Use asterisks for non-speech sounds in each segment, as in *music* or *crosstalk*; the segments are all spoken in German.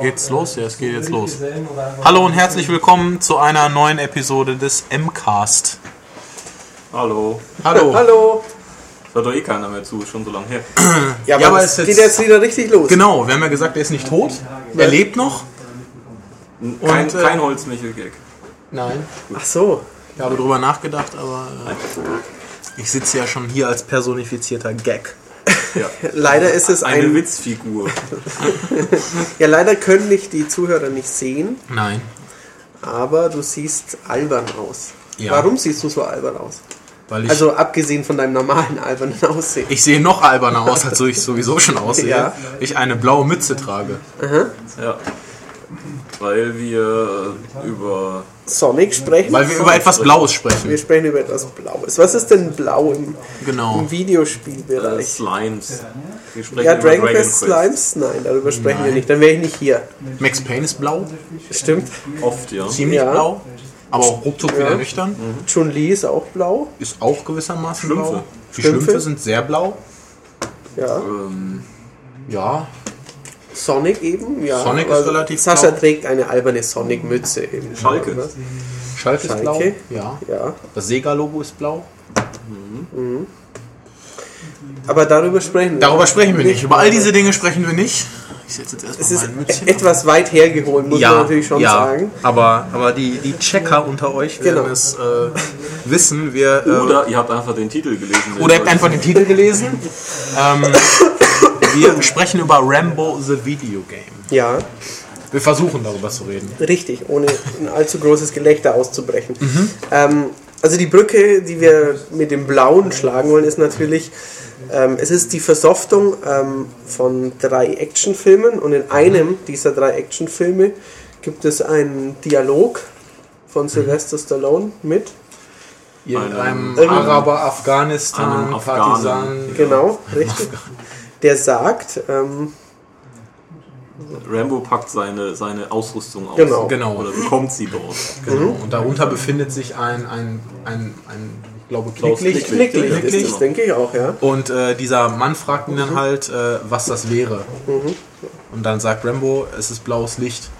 Geht's los? Ja, es geht jetzt los. Hallo und herzlich willkommen zu einer neuen Episode des M-Cast. Hallo. Hallo. *laughs* Hallo. Hört doch eh keiner mehr zu, ist schon so lange her. *clears throat* Ja, Ja, aber aber es es geht jetzt- jetzt wieder richtig los. Genau, wir haben ja gesagt, er ist nicht tot. Er lebt noch. Kein, Und, äh, kein Holzmichel-Gag. Nein. Ach so. Ich habe drüber nachgedacht, aber äh, ich sitze ja schon hier als personifizierter Gag. Ja. *laughs* Leider ist es Eine ein. Witzfigur. *laughs* Ja, leider können dich die Zuhörer nicht sehen, Nein. aber du siehst albern aus. Ja. Warum siehst du so albern aus? Weil ich, Also abgesehen von deinem normalen albernen *laughs* Aussehen. ich sehe noch alberner aus, als ich sowieso schon aussehe. Ja. Ich eine blaue Mütze trage. Ja. Weil wir über Sonic sprechen. Weil wir über etwas Blaues sprechen. wir sprechen über etwas Blaues. Was ist denn blau im, Genau. im äh, Videospielbereich? Slimes. Wir sprechen Ja, Dragon Quest Slimes? Nein, darüber sprechen wir nicht. Dann wäre ich nicht hier. Max Payne ist blau. Stimmt. Oft, ja. Ziemlich Ja. blau. Aber auch ruckzuck wieder nüchtern. Chun-Li ist auch blau. Ist auch gewissermaßen Schlümpfe. blau. Die Schlümpfe. Schlümpfe sind sehr blau. Ja. Ähm, Ja. Sonic eben, ja. Sonic ist aber relativ Sascha blau. trägt eine alberne Sonic-Mütze eben. Schalke. oder? Schalke ist blau. Schalke. Ja. Ja. Das Sega-Logo ist blau. Aber darüber sprechen wir. Darüber sprechen wir nicht. Über all diese Dinge sprechen wir nicht. Ich setze jetzt Es erstmal ist mein Mützchen. etwas weit hergeholt, muss man natürlich schon sagen. Aber, aber die, die Checker unter euch werden Genau. es äh, wissen. Wir, äh, oder ihr habt einfach den Titel gelesen. oder ihr habt einfach den Titel gelesen. *laughs* Ähm, wir sprechen über Rambo the Video Game. Ja, Wir versuchen darüber zu reden. richtig, ohne ein allzu großes Gelächter auszubrechen. Mhm. Ähm, also die Brücke, die wir mit dem Blauen schlagen wollen, ist natürlich, ähm, es ist die Versoftung ähm, von drei Actionfilmen und in einem dieser drei Actionfilme gibt es einen Dialog von Sylvester Stallone mit Irgendeinem Einem- Araber, Afghanistan, Einem Afghanen. Partisan. Genau, richtig. Der sagt, ähm, Rambo packt seine, seine Ausrüstung aus. Genau. Genau. Oder bekommt sie dort. Genau. Und darunter befindet sich ein, ein, ein, ein ich glaube, Klaus Klicklicht. Klicklicht. Klicklicht ist das, denke ich auch, ja. Und äh, dieser Mann fragt ihn dann halt, äh, was das wäre. Und dann sagt Rambo, es ist blaues Licht.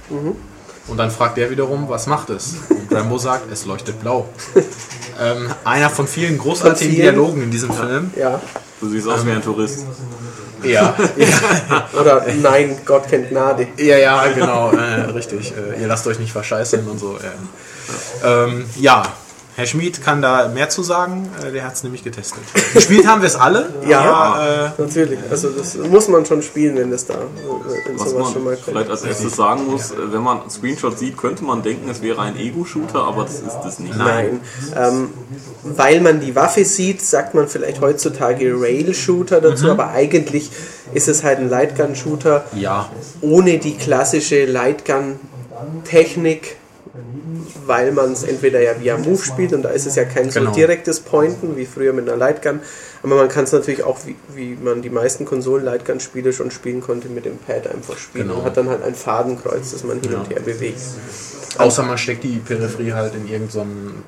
Und dann fragt er wiederum, was macht es? Und Rambo sagt, es leuchtet blau. *laughs* ähm, einer von vielen großartigen Von vielen. Dialogen in diesem Film. Ja. Du siehst aus wie ein Tourist. Ja, *laughs* Oder Nein, Gott kennt Gnade. ja, ja, genau, äh, richtig. Äh, ihr lasst euch nicht verscheißen und so. Ja. Ähm, ja, Herr Schmid kann da mehr zu sagen. Äh, der hat es nämlich getestet. Gespielt haben wir es alle. *laughs* Ja. aber, äh, Natürlich. Also das muss man schon spielen, wenn das da wenn Was sowas schon mal man kommt. vielleicht als erstes sagen muss, äh, wenn man einen Screenshot sieht, könnte man denken, es wäre ein Ego-Shooter, aber das ist es nicht. Nein. Ähm, weil man die Waffe sieht, sagt man vielleicht heutzutage Rail-Shooter dazu, aber eigentlich ist es halt ein Lightgun-Shooter ja, ohne die klassische Lightgun-Technik, weil man es entweder ja via Move spielt und da ist es ja kein Genau. so direktes Pointen wie früher mit einer Lightgun, aber man kann es natürlich auch, wie, wie man die meisten Konsolen-Lightgun-Spiele schon spielen konnte, mit dem Pad einfach spielen Genau. und hat dann halt ein Fadenkreuz, das man hin und her bewegt. Außer man steckt die Peripherie halt in irgendein so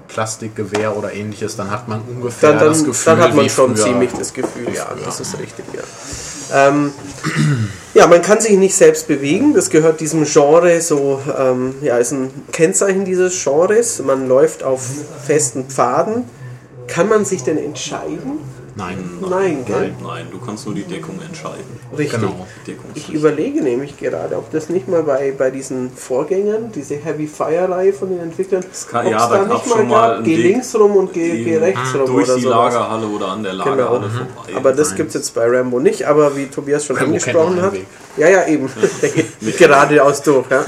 Plastikgewehr oder ähnliches, dann hat man ungefähr Dann, dann, das Gefühl, dann hat man schon früher. ziemlich das Gefühl, ja, das ist richtig, ja. Ähm, ja, man kann sich nicht selbst bewegen, das gehört diesem Genre so, ähm, ja, ist ein Kennzeichen dieses Genres. Man läuft auf festen Pfaden. Kann man sich denn entscheiden? Nein. Nein, gell? Nein, nein, du kannst nur die Deckung entscheiden. Richtig. Genau. Die Deckung Ich überlege nämlich gerade, ob das nicht mal bei, bei diesen Vorgängern, diese Heavy Fire-Reihe von den Entwicklern, kann- ob ja, es da nicht mal gab, geh links rum und geh, geh rechts rum durch oder die sowas. Lagerhalle oder an der Genau. Lagerhalle vorbei. Aber das Nein. gibt es jetzt bei Rambo nicht, aber wie Tobias schon Rambo angesprochen hat. Ja, ja, eben. *laughs* Geradeaus durch. Ja.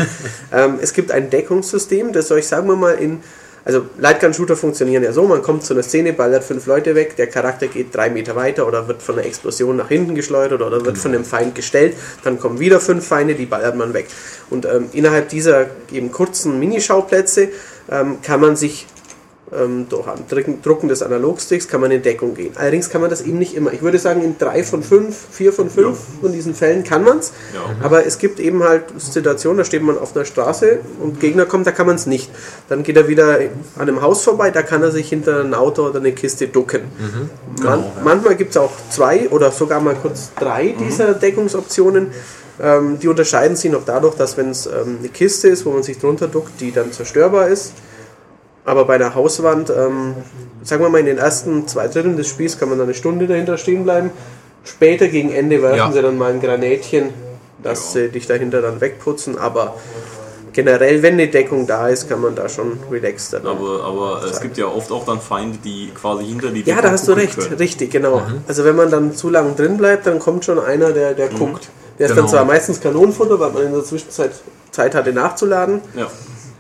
ähm, es gibt ein Deckungssystem, das euch, sagen wir mal, in. Also Lightgun-Shooter funktionieren ja so, man kommt zu einer Szene, ballert fünf Leute weg, der Charakter geht drei Meter weiter oder wird von einer Explosion nach hinten geschleudert oder wird von einem Feind gestellt, dann kommen wieder fünf Feinde, die ballert man weg. Und ähm, innerhalb dieser eben kurzen Minischauplätze ähm, kann man sich ähm, durch Drucken, Drucken des Analogsticks kann man in Deckung gehen. Allerdings kann man das eben nicht immer. Ich würde sagen, in drei von fünf, vier von fünf von diesen Fällen kann man es. Ja. Aber es gibt eben halt Situationen, da steht man auf einer Straße und Gegner kommt, da kann man es nicht. Dann geht er wieder an einem Haus vorbei, da kann er sich hinter ein Auto oder eine Kiste ducken. Man, Manchmal gibt es auch zwei oder sogar mal kurz drei dieser Deckungsoptionen. Ähm, die unterscheiden sich noch dadurch, dass wenn es ähm, eine Kiste ist, wo man sich drunter duckt, die dann zerstörbar ist. Aber bei einer Hauswand, ähm, sagen wir mal, in den ersten zwei Dritteln des Spiels kann man dann eine Stunde dahinter stehen bleiben. Später gegen Ende werfen Ja. sie dann mal ein Granätchen, dass sie dich dahinter dann wegputzen. Aber generell, wenn eine Deckung da ist, kann man da schon relaxed dann. Aber, aber es gibt ja oft auch dann Feinde, die quasi hinter die Ja, Deckung da hast du recht, können. richtig, genau. Also wenn man dann zu lange drin bleibt, dann kommt schon einer, der, der guckt. Der ist dann Genau. zwar meistens Kanonenfutter, weil man in der Zwischenzeit Zeit hatte nachzuladen. Ja.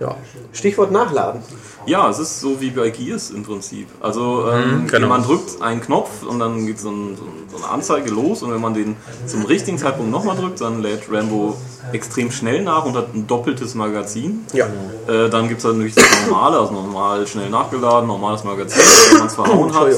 Ja. Stichwort nachladen. Ja, es ist so wie bei Gears im Prinzip. Also ähm, genau. man drückt einen Knopf und dann geht so, ein, so, ein, so eine Anzeige los und wenn man den zum richtigen Zeitpunkt nochmal drückt, dann lädt Rambo extrem schnell nach und hat ein doppeltes Magazin. Ja. Äh, dann gibt es natürlich das normale, also normal schnell nachgeladen, normales Magazin. Wenn man es *laughs* verhauen hat.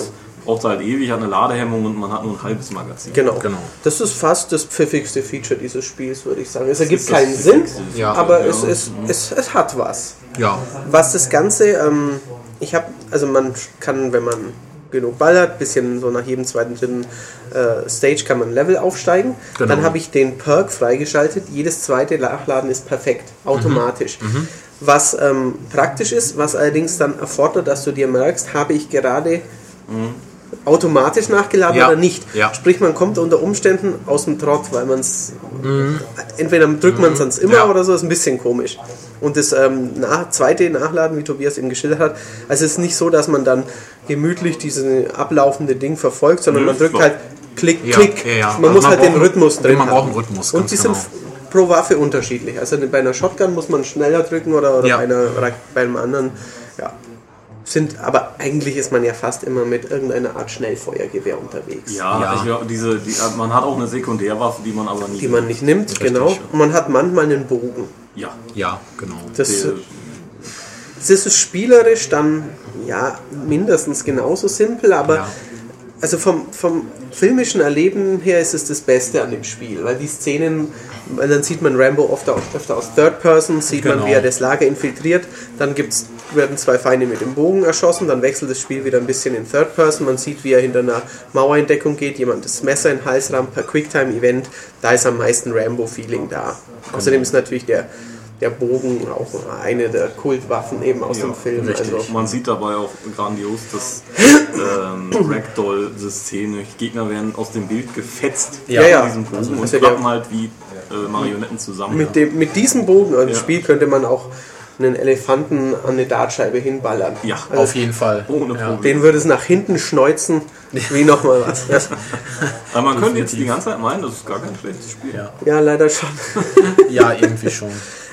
Braucht es halt ewig, hat eine Ladehemmung und man hat nur ein halbes Magazin. Genau. Genau. Das ist fast das pfiffigste Feature dieses Spiels, würde ich sagen. Es ergibt keinen Sinn, Ja. aber Ja. es, es, es, es hat was. Ja. Was das Ganze, ähm, ich habe, also man kann, wenn man genug ballert, bisschen so nach jedem zweiten, dritten äh, Stage kann man Level aufsteigen. Genau. Dann habe ich den Perk freigeschaltet. Jedes zweite Nachladen ist perfekt, automatisch. Mhm. Was ähm, praktisch ist, was allerdings dann erfordert, dass du dir merkst, habe ich gerade automatisch nachgeladen Ja. oder nicht. Ja. Sprich, man kommt unter Umständen aus dem Trott, weil man es entweder drückt man es sonst immer Mhm. Ja. oder so, ist ein bisschen komisch. Und das ähm, nach, zweite Nachladen, wie Tobias eben geschildert hat, also es ist nicht so, dass man dann gemütlich dieses ablaufende Ding verfolgt, sondern Nö, man drückt halt Klick, Klick. Man Also muss man halt den Rhythmus drin man haben. braucht einen Rhythmus, Und die sind genau. f- pro Waffe unterschiedlich. Also bei einer Shotgun muss man schneller drücken oder, oder bei, einer, bei einem anderen, ja. Sind, aber eigentlich ist man ja fast immer mit irgendeiner Art Schnellfeuergewehr unterwegs. Ja, Ja. Ich glaub, diese, die, man hat auch eine Sekundärwaffe, die man aber nicht. Die man nicht nimmt, genau. Und man hat manchmal einen Bogen. Ja. Ja, genau. Das, das ist spielerisch dann ja mindestens genauso simpel, aber Ja. Also vom, vom filmischen Erleben her ist es das Beste an dem Spiel, weil die Szenen, dann sieht man Rambo oft auch, öfter aus Third Person, sieht man, Genau. wie er das Lager infiltriert, dann gibt's, werden zwei Feinde mit dem Bogen erschossen, dann wechselt das Spiel wieder ein bisschen in Third Person, man sieht, wie er hinter einer Mauerentdeckung geht, jemand das Messer in den Hals rammt per Quicktime-Event, da ist am meisten Rambo-Feeling da. Außerdem ist natürlich der, der Bogen auch eine der Kultwaffen eben aus Ja, dem Film. richtig. Also, Man sieht dabei auch grandios das ähm, *coughs* Ragdoll-System. Die Gegner werden aus dem Bild gefetzt Ja, ja. diesem Bogen Also, und klappen halt wie äh, Marionetten zusammen. mit, dem, mit diesem Bogen im Ja. Spiel könnte man auch einen Elefanten an eine Dartscheibe hinballern. Ja, Also, Auf jeden Fall. Ohne ja. Problem. Den würde es nach hinten schneuzen, wie nochmal was. Ja. Aber man könnte jetzt die ganze Zeit meinen, das ist gar kein schlechtes Spiel. Ja. ja, leider schon. ja, irgendwie schon.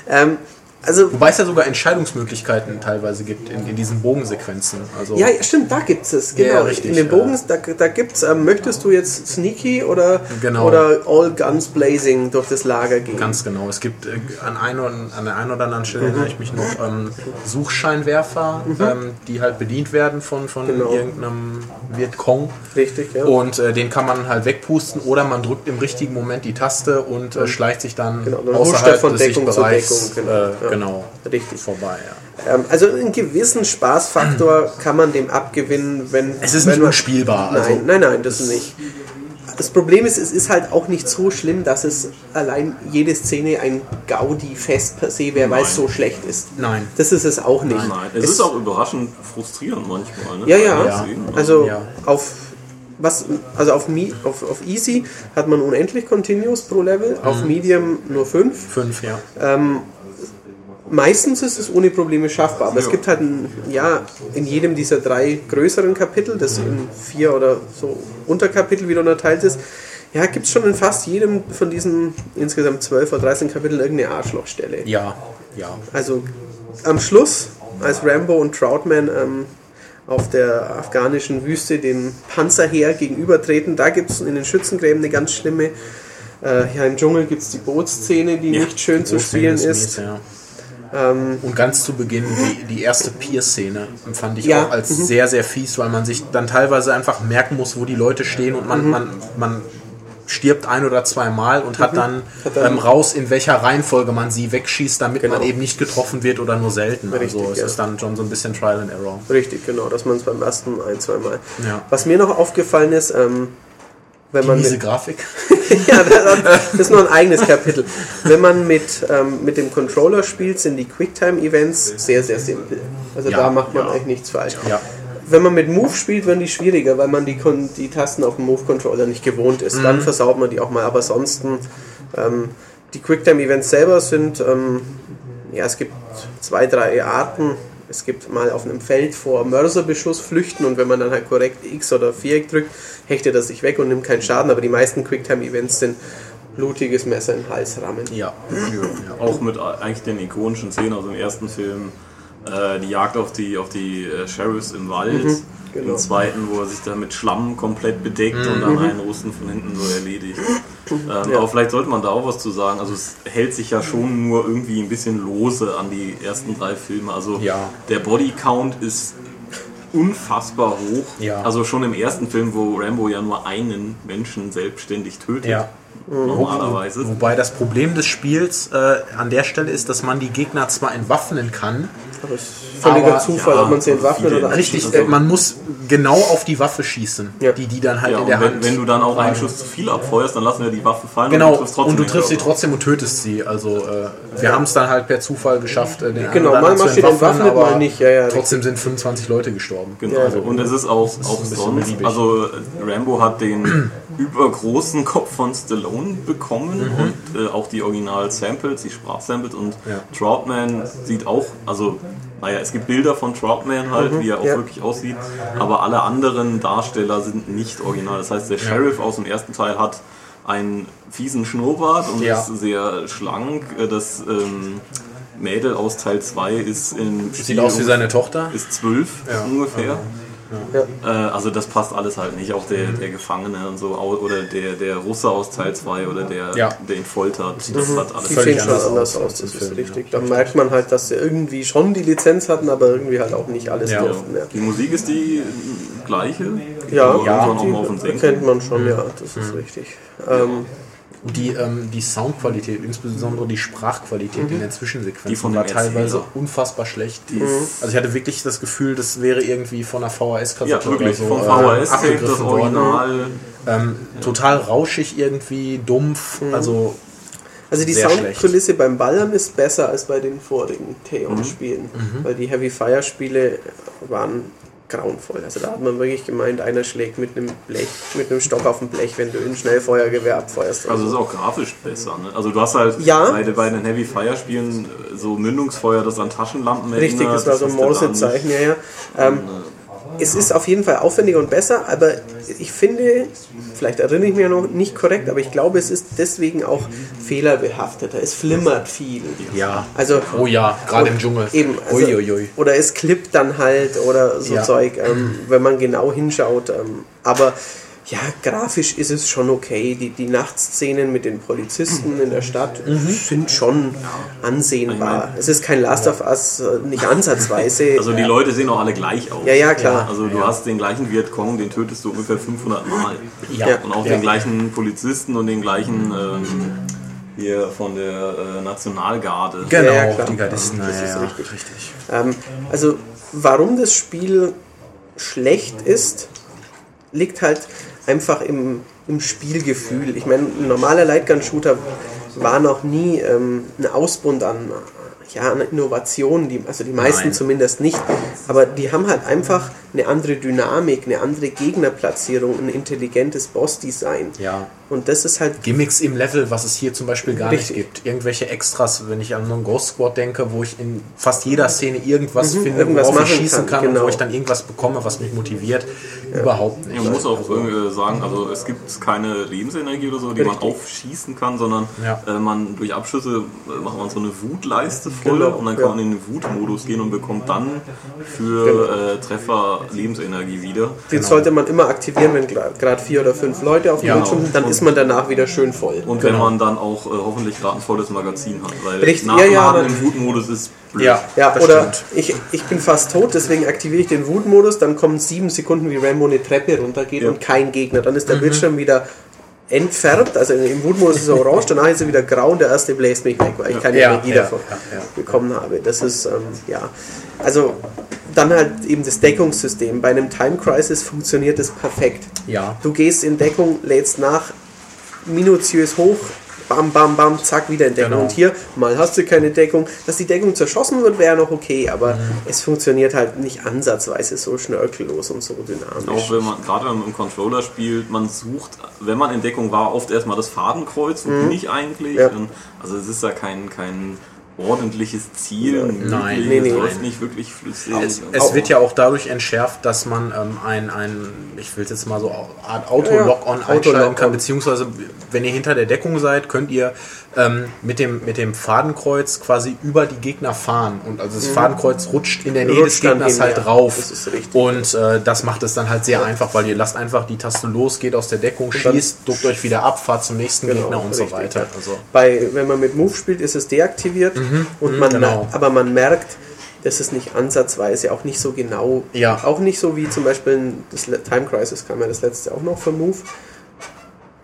Ähm, also, Wobei es ja sogar Entscheidungsmöglichkeiten teilweise gibt in, in diesen Bogensequenzen. Also, ja, stimmt, da gibt es Genau. Ja, richtig, In den. Bogen, da, da gibt es, ähm, möchtest du jetzt sneaky oder, Genau. oder all guns blazing durch das Lager gehen? Ganz genau. Es gibt äh, an, ein an der einen oder anderen Stelle erinnere ich mich noch ähm, Suchscheinwerfer, ähm, die halt bedient werden von, von Genau. irgendeinem Vietcong. Richtig, ja. Und äh, den kann man halt wegpusten oder man drückt im richtigen Moment die Taste und äh, schleicht sich dann Genau, dann er außerhalb von des Deckung zu Sichtbereichs Deckung, genau. äh, Ja. Genau Richtig. vorbei. Ja. Ähm, also einen gewissen Spaßfaktor *clears throat* kann man dem abgewinnen, wenn Es ist wenn nicht man- unspielbar. Nein, Also, nein, nein, das nicht. Das Problem ist, es ist halt auch nicht so schlimm, dass es allein jede Szene ein Gaudi-Fest per se wäre, weil es Nein. so schlecht ist. Nein. Das ist es auch nicht. Nein, es, ist auch überraschend frustrierend manchmal. Ne? Ja, ja. Ja. Szenen. Also Ja. auf was, also auf, Mi, auf, auf Easy hat man unendlich Continuous pro Level, auf Mhm. Medium nur 5. Fünf, ja. Meistens ist es ohne Probleme schaffbar, aber es gibt halt ein, ja, in jedem dieser drei größeren Kapitel, das in vier oder so Unterkapitel wieder unterteilt ist, ja, gibt es schon in fast jedem von diesen insgesamt 12 oder 13 Kapiteln irgendeine Arschlochstelle. Ja, ja. Also am Schluss, als Rambo und Troutman ähm, auf der afghanischen Wüste dem Panzerheer gegenübertreten, da gibt es in den Schützengräben eine ganz schlimme. Äh, ja, im Dschungel gibt es die Bootsszene, die Ja, nicht schön zu spielen mies, ist. ja. Ähm, Und ganz zu Beginn die, die erste Pier-Szene empfand ich Ja, mhm. auch als sehr, sehr fies, weil man sich dann teilweise einfach merken muss, wo die Leute stehen und Mhm. man, man, man stirbt ein oder zwei Mal und hat dann, Mhm. Hat dann- ähm, raus, in welcher Reihenfolge man sie wegschießt, damit Genau. man eben nicht getroffen wird oder nur selten. Richtig, also es ja. ist dann schon so ein bisschen Trial and Error. richtig, genau, dass man es beim ersten ein, zwei Mal. Ja. Was mir noch aufgefallen ist, ähm, wenn man Diese mit, Grafik. *laughs* ja, *laughs* das ist nur ein eigenes Kapitel. Wenn man mit, ähm, mit dem Controller spielt, sind die Quicktime-Events sehr, sehr simpel. Also Ja, da macht man ja. eigentlich nichts falsch. Ja. Wenn man mit Move spielt, werden die schwieriger, weil man die, Kon die Tasten auf dem Move-Controller nicht gewohnt ist. Mhm. Dann versaut man die auch mal. Aber ansonsten, ähm, die Quicktime-Events selber sind, ähm, ja, es gibt zwei, drei Arten. Es gibt mal auf einem Feld vor Mörserbeschuss flüchten und wenn man dann halt korrekt X oder Viereck drückt, hechtet er sich weg und nimmt keinen Schaden. Aber die meisten Quicktime-Events sind blutiges Messer in den Hals rammen. Ja. ja. Auch mit eigentlich den ikonischen Szenen aus dem ersten Film. Äh, die Jagd auf die, auf die äh, Sheriffs im Wald. genau. Im zweiten, wo er sich da mit Schlamm komplett bedeckt und dann einen Russen von hinten so erledigt. *laughs* Ähm, Aber vielleicht sollte man da auch was zu sagen. Also es hält sich ja schon nur irgendwie ein bisschen lose an die ersten drei Filme. Also Ja. der Bodycount ist unfassbar hoch. Ja. Also schon im ersten Film, wo Rambo ja nur einen Menschen selbstständig tötet. Ja. Normalerweise. Wobei das Problem des Spiels äh, an der Stelle ist, dass man die Gegner zwar entwaffnen kann, Aber es ist völliger Aber, Zufall, ja, ob man sie also entwaffnet oder richtig, Also- äh, man muss genau auf die Waffe schießen, Ja. die die dann halt Ja, in der wenn, Hand. wenn du dann auch einen Schuss zu viel abfeuerst, dann lassen wir die Waffe fallen Genau, und du triffst trotzdem und du triffst sie trotzdem und tötest sie. Also äh, wir haben es dann halt per Zufall geschafft, äh, den Genau, mal- steht entwaffnen, entwaffnet, aber mal nicht. Ja, ja, trotzdem sind 25 Leute gestorben. Genau, Ja, und es ist auch, auch ein bisschen sonst, beliebig. also Rambo hat den übergroßen Kopf von Stallone bekommen und äh, auch die Original-Samples, die Sprachsamples und Mhm. Ja. Troutman sieht auch, also naja, es gibt Bilder von Troutman halt, wie er auch Mhm. ja. wirklich aussieht, aber alle anderen Darsteller sind nicht original. Das heißt, der Sheriff aus dem ersten Teil hat einen fiesen Schnurrbart und ist sehr schlank. Das ähm, Mädel aus Teil 2 ist in Sieht aus wie seine Tochter. ist zwölf ungefähr. Ja. Äh, also das passt alles halt nicht. Auch der, der Gefangene und so oder der, der Russe aus Teil 2 oder der, Ja. der ihn foltert. Das hat alles Die sehen schon anders aus das ist Film, richtig. Da merkt man halt, dass sie irgendwie schon die Lizenz hatten, aber irgendwie halt auch nicht alles Ja. durften. Ja, Die Musik ist die gleiche. ja, Ja. die kennt man schon, ja, das ist richtig. Ähm, die, ähm, die Soundqualität, insbesondere die Sprachqualität in den Zwischensequenzen, Die von war teilweise Erzähler. unfassbar schlecht. Also ich hatte wirklich das Gefühl, das wäre irgendwie von einer VHS-Kassette Ja, wirklich. oder so Vom äh, VHS-Tape das abgegriffen worden. Original. Ähm, Total rauschig irgendwie, dumpf, also also die Soundkulisse beim Ballern ist besser als bei den vorigen Theon-Spielen, Mhm. weil die Heavy Fire-Spiele waren grauenvoll. Also da hat man wirklich gemeint, einer schlägt mit einem Blech, mit einem Stock auf dem Blech, wenn du in Schnellfeuergewehr abfeuerst. Also es ist auch grafisch besser. Ne? Also du hast halt Ja. bei, den- bei den Heavy Fire Spielen äh, so Mündungsfeuer, das an Taschenlampen Richtig, erinnert. das war so ein Morsezeichen, ja, ja. Ähm, nicht. Es ist auf jeden Fall aufwendiger und besser, aber ich finde, vielleicht erinnere ich mich noch nicht korrekt, aber ich glaube, es ist deswegen auch fehlerbehafteter. Es flimmert viel. ja. Also Oh ja, gerade im Dschungel. eben, also, Uiuiui. oder es klippt dann halt oder so Ja. Zeug, ähm, wenn man genau hinschaut. Ähm, aber ja, grafisch ist es schon okay. Die, die Nachtszenen mit den Polizisten in der Stadt sind schon ansehnbar. es ist kein Last of Us, äh, nicht ansatzweise. *laughs* Also die Leute sehen auch alle gleich aus. Ja, ja, klar. Also du hast den gleichen Vietcong, den tötest du ungefähr 500 Mal. Ja. Und auch Ja. den gleichen Polizisten und den gleichen ähm, hier von der äh, Nationalgarde. Genau, Ja, klar. die Gardisten, Das ist ja, richtig. richtig. Ähm, also, warum das Spiel schlecht ist, liegt halt einfach im, im Spielgefühl. Ich meine, ein normaler Lightgun-Shooter war noch nie ähm, ein Ausbund an, ja, an Innovationen, die, also die meisten Nein. zumindest nicht, aber die haben halt einfach eine andere Dynamik, eine andere Gegnerplatzierung, ein intelligentes Boss-Design. Ja. Und das ist halt Gimmicks im Level, was es hier zum Beispiel gar Richtig. nicht gibt. Irgendwelche Extras, wenn ich an einen Ghost Squad denke, wo ich in fast jeder Szene irgendwas finde, Mhm. irgendwas worauf ich machen schießen kann, kann, und genau. wo ich dann irgendwas bekomme, was mich motiviert. Überhaupt nicht. Man muss auch äh, sagen, also es gibt keine Lebensenergie oder so, die man Richtig. aufschießen kann, sondern Ja. äh, man durch Abschüsse äh, macht man so eine Wutleiste voll Genau, und dann ja. kann man in den Wutmodus gehen und bekommt dann für Genau. äh, Treffer Lebensenergie wieder. Den sollte man immer aktivieren, wenn gerade vier oder fünf Leute auf dem Ja. Bildschirm sind, dann ist man danach wieder schön voll. Und Genau. wenn man dann auch äh, hoffentlich gerade ein volles Magazin hat, weil Richtig, Nachladen ja, ja, im Wutmodus ist blöd. Ja, Ja, oder stimmt. ich, ich bin fast tot, deswegen aktiviere ich den Wutmodus, dann kommen sieben Sekunden, wie Rambo eine Treppe runtergeht Ja. und kein Gegner. Dann Mhm. ist der Bildschirm wieder entfärbt, also im Wutmodus ist er orange, danach ist er wieder grau und der erste bläst mich weg, weil ich keine Ja, Energie ja, davon ja, ja. bekommen habe. Das ist, ähm, ja, also dann halt eben das Deckungssystem. Bei einem Time Crisis funktioniert es perfekt. Ja. Du gehst in Deckung, lädst nach, minutiös hoch, bam, bam, bam, zack, wieder in Deckung. Genau. Und hier, mal hast du keine Deckung. Dass die Deckung zerschossen wird, wäre noch okay, aber Mhm. es funktioniert halt nicht ansatzweise so schnörkellos und so dynamisch. Auch wenn man, gerade wenn man im Controller spielt, man sucht, wenn man in Deckung war, oft erstmal das Fadenkreuz, wo bin ich eigentlich? Mhm. Ja. Also es ist ja kein, kein ordentliches Ziel, Nein, nee, es nee. läuft nicht wirklich flüssig. Es, Und- es wird ja auch dadurch entschärft, dass man ähm, ein, ein, ich will es jetzt mal so Art Auto-Lock-on Ja, ja. einschalten Auto-Lock-on. kann, beziehungsweise wenn ihr hinter der Deckung seid, könnt ihr ähm, mit, dem, mit dem Fadenkreuz quasi über die Gegner fahren und also das Fadenkreuz rutscht in der Nähe Mhm. Rutscht des Gegners halt ja. rauf Das ist richtig. und äh, das macht es dann halt sehr einfach, weil ihr lasst einfach die Taste los, geht aus der Deckung, schießt, duckt euch wieder ab, fahrt zum nächsten Genau, Gegner und so richtig, weiter. ja. Also, Bei, wenn man mit Move spielt, ist es deaktiviert und man genau. aber man merkt, dass es nicht ansatzweise, auch nicht so genau, Ja. auch nicht so wie zum Beispiel in das Time Crisis kam ja das letzte auch noch für Move.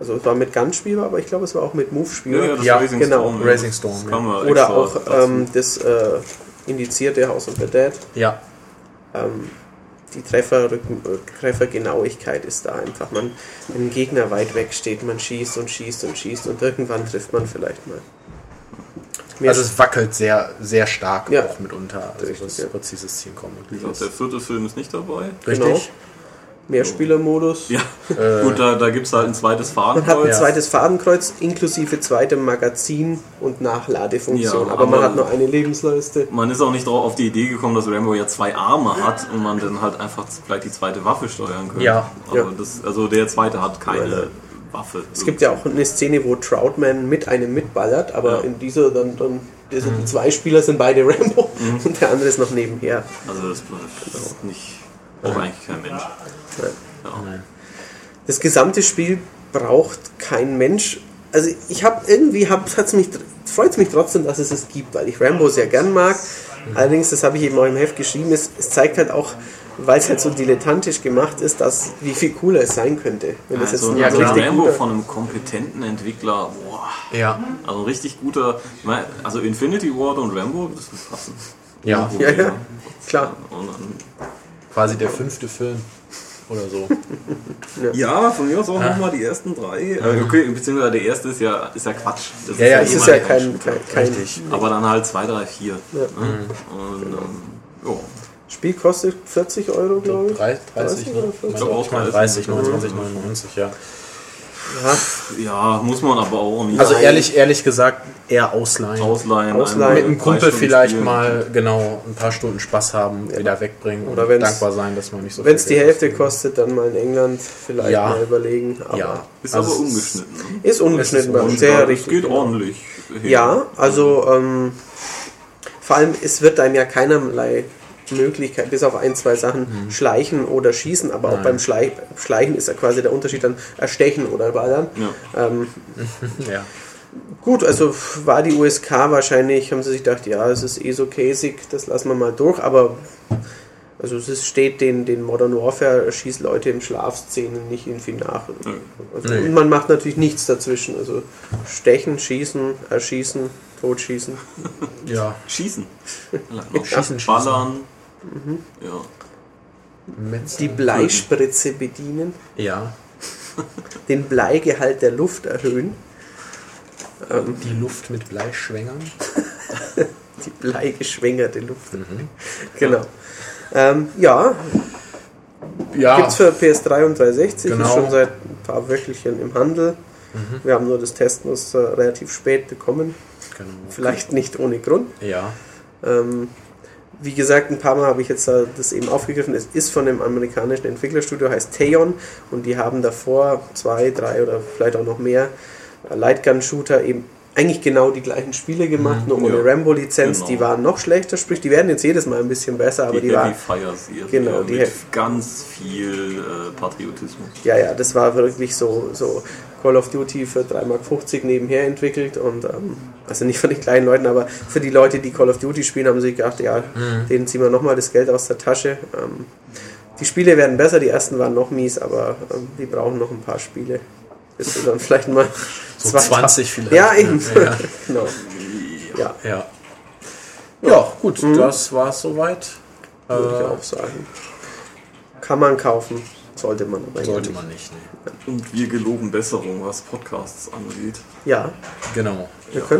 Also es war mit Gun spielbar, aber ich glaube es war auch mit Move ja, spielbar. ja, Ja, Racing genau, Storm, Racing Storm, man Oder auch ähm, das äh, indizierte House of the Dead. ja, Ähm, die Trefferrücken, äh, Treffergenauigkeit ist da einfach. Man, wenn ein Gegner weit weg steht, man schießt und schießt und schießt und irgendwann trifft man vielleicht mal. Mehr also es wackelt sehr, sehr stark Ja. auch mitunter, also Richtig, das ja. präzises Ziel kommen. Wie gesagt, der vierte Film ist nicht dabei. Richtig? Mehrspielermodus. Ja, Äh, gut, da, da gibt es halt ein zweites Man hat ein Fadenkreuz. zweites Fadenkreuz inklusive zweitem Magazin und Nachladefunktion. Ja, aber, man aber- hat nur eine Lebensleiste. Man ist auch nicht drauf auf die Idee gekommen, dass Rambo ja zwei Arme hat und man dann halt einfach vielleicht die zweite Waffe steuern könnte. Ja. Aber Ja. Das, also der zweite hat keine nein. Waffe. Es gibt ja auch eine Szene, wo Troutman mit einem mitballert, aber Ja. in dieser dann, dann also die zwei Spieler sind beide Rambo und der andere ist noch nebenher. Also das, das ist nicht. Braucht eigentlich kein Mensch. Ja. Das gesamte Spiel braucht kein Mensch. Also ich habe irgendwie hab, freut es mich trotzdem, dass es es gibt, weil ich Rambo sehr gern mag. Allerdings, das habe ich eben auch im Heft geschrieben, es, es zeigt halt auch, weil es halt so dilettantisch gemacht ist, dass wie viel cooler es sein könnte, wenn das Also, jetzt ja, klar. Rambo guter- von einem kompetenten Entwickler, boah, Ja, also ein richtig guter. ich mein, Also Infinity Ward und Rambo, das wird passen. ja, Ja, ja, klar. Und dann, quasi der fünfte Film oder so. ja, von mir aus auch nochmal die ersten drei. Äh, Okay, beziehungsweise der erste ist ja, ist ja Quatsch. Das Ja, ja, Es eh ist mal ja kein, kein, kein Richtig. Aber dann halt 2, 3, 4. Ja. Ne? Und ähm, ja. Spiel kostet 40 Euro, glaube ich. 30, 30 ne? oder Ich 40? glaube auch 30, 29, 99, ja. Ja, ja, muss man aber auch nicht Also ehrlich, ehrlich gesagt, eher ausleihen. ausleihen. Ausleihen. Mit einem Kumpel vielleicht spielen. mal genau ein paar Stunden Spaß haben, wieder wegbringen Oder dankbar sein, dass man nicht so wenn es die Hälfte ausgibt. kostet, dann mal in England vielleicht Ja. mal überlegen. Aber Ja, Ist Also aber es- ungeschnitten. Ne? Ist ungeschnitten Es bei ist uns, Und sehr richtig. geht genau. ordentlich. hin. Ja, also ähm, vor allem, es wird einem ja keinerlei Möglichkeit, bis auf ein, zwei Sachen, Mhm. schleichen oder schießen, aber auch beim Schlei Schleichen ist ja quasi der Unterschied dann erstechen oder ballern. Ja. Ähm, *laughs* Ja. gut, also war die USK wahrscheinlich, haben sie sich gedacht, ja, es ist eh so käsig, das lassen wir mal durch, aber also es steht den, den Modern Warfare schießt Leute im Schlafszenen nicht irgendwie nach. Also, Nee. Und man macht natürlich nichts dazwischen. Also stechen, schießen, erschießen, totschießen. ja. Schießen. Schießen, schießen. Ballern. Ja. Metz- Die Bleispritze bedienen, Ja. *laughs* den Bleigehalt der Luft erhöhen, Die Luft mit Blei schwängern. *laughs* die bleigeschwängerte Luft. Mhm. *laughs* Genau. Ähm, ja, Ja. gibt's für PS3 und 360, Genau. ist schon seit ein paar Wöchelchen im Handel. Wir haben nur das Testmuster relativ spät bekommen, genau. vielleicht nicht ohne Grund. Ja. Ähm, wie gesagt, ein paar Mal habe ich jetzt das eben aufgegriffen. Es ist von dem amerikanischen Entwicklerstudio, heißt Theon, und die haben davor zwei, drei oder vielleicht auch noch mehr Lightgun-Shooter eben eigentlich genau die gleichen Spiele gemacht, nur ohne Ja, Rambo-Lizenz. genau. Die waren noch schlechter, sprich, die werden jetzt jedes Mal ein bisschen besser, aber die, die war Heavy Fire Serie Genau, die mit ganz viel äh, Patriotismus. Ja, ja, das war wirklich so, so Call of Duty für 3,50 Mark nebenher entwickelt und ähm, also nicht von den kleinen Leuten, aber für die Leute, die Call of Duty spielen, haben sie gedacht, ja, denen ziehen wir nochmal das Geld aus der Tasche. Ähm, die Spiele werden besser, die ersten waren noch mies, aber ähm, die brauchen noch ein paar Spiele. Sie dann vielleicht mal So 2000 20 vielleicht. Ja, eben. Ja, *laughs* genau. Ja, ja. ja gut, das war es soweit. würde ich Äh, auch sagen. Kann man kaufen, sollte man aber sollte nicht. man nicht. Nee. Und wir geloben Besserung, was Podcasts angeht. Ja, Genau.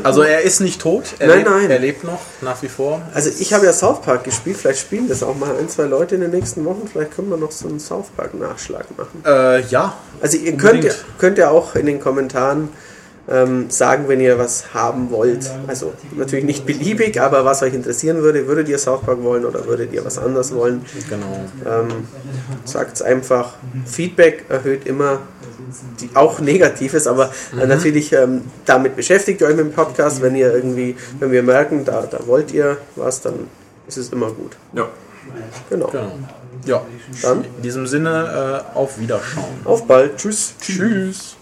Also er ist nicht tot, er, Nein, lebt, nein. er lebt noch nach wie vor. Also ich habe ja South Park gespielt, vielleicht spielen das auch mal ein, zwei Leute in den nächsten Wochen, vielleicht können wir noch so einen South Park Nachschlag machen. Äh, ja, Also ihr könnt, könnt ja auch in den Kommentaren ähm, sagen, wenn ihr was haben wollt. Also natürlich nicht beliebig, aber was euch interessieren würde, würdet ihr South Park wollen oder würdet ihr was anderes wollen? genau. Ähm, Sagt es einfach. Feedback erhöht immer die, auch Negatives, aber äh, natürlich ähm, damit beschäftigt ihr euch mit dem Podcast. Wenn ihr irgendwie, wenn wir merken, da, da wollt ihr was, dann ist es immer gut. Ja. Genau. genau. Ja, Dann in diesem Sinne äh, auf Wiederschauen. auf bald. Tschüss. Tschüss.